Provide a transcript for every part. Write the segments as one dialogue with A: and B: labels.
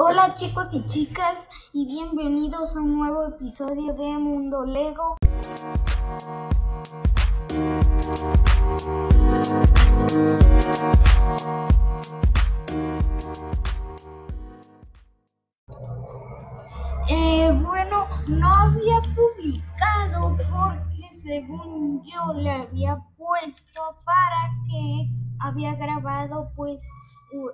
A: Hola chicos y chicas y bienvenidos a un nuevo episodio de Mundo Lego. Eh, bueno, no había publicado porque según yo le había puesto para que había grabado pues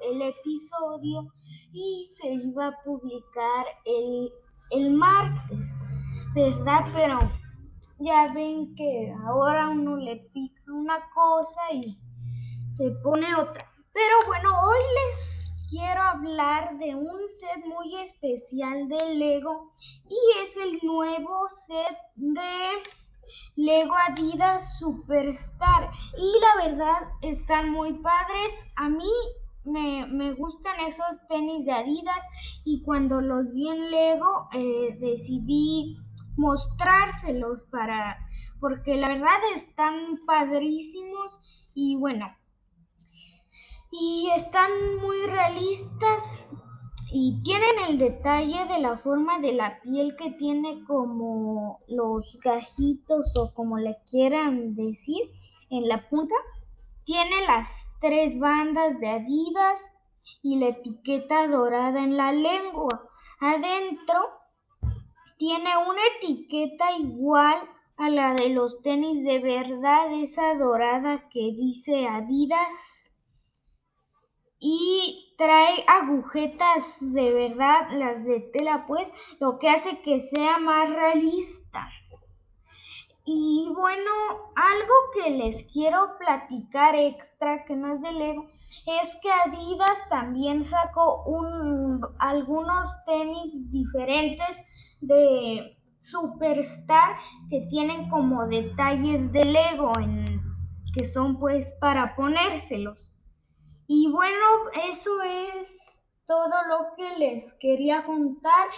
A: el episodio y se iba a publicar el, el martes, ¿verdad? Pero ya ven que ahora uno le pica una cosa y se pone otra. Pero bueno, hoy les quiero hablar de un set muy especial de Lego y es el nuevo set de Lego Adidas Superstar y la verdad están muy padres. A mí me, me, gustan esos tenis de Adidas y cuando los vi en Lego eh, decidí mostrárselos para porque la verdad están padrísimos y bueno y están muy realistas y tienen el detalle de la forma de la piel que tiene como los gajitos o como le quieran decir en la punta. Tiene las tres bandas de Adidas y la etiqueta dorada en la lengua. Adentro tiene una etiqueta igual a la de los tenis de verdad, esa dorada que dice Adidas y trae agujetas de verdad, las de tela pues, lo que hace que sea más realista. Y bueno, algo que les quiero platicar extra, que no es de Lego, es que Adidas también sacó un, algunos tenis diferentes de Superstar que tienen como detalles de Lego, en, que son pues para ponérselos. Y bueno, eso es todo lo que les quería contar.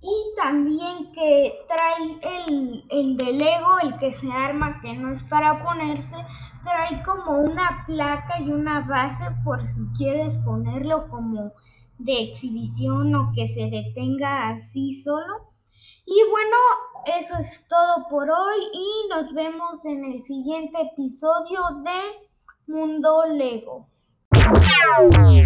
A: Y también que trae el, el de Lego, el que se arma, que no es para ponerse, trae como una placa y una base por si quieres ponerlo como de exhibición o que se detenga así solo. Y bueno, eso es todo por hoy y nos vemos en el siguiente episodio de Mundo Lego. Yeah.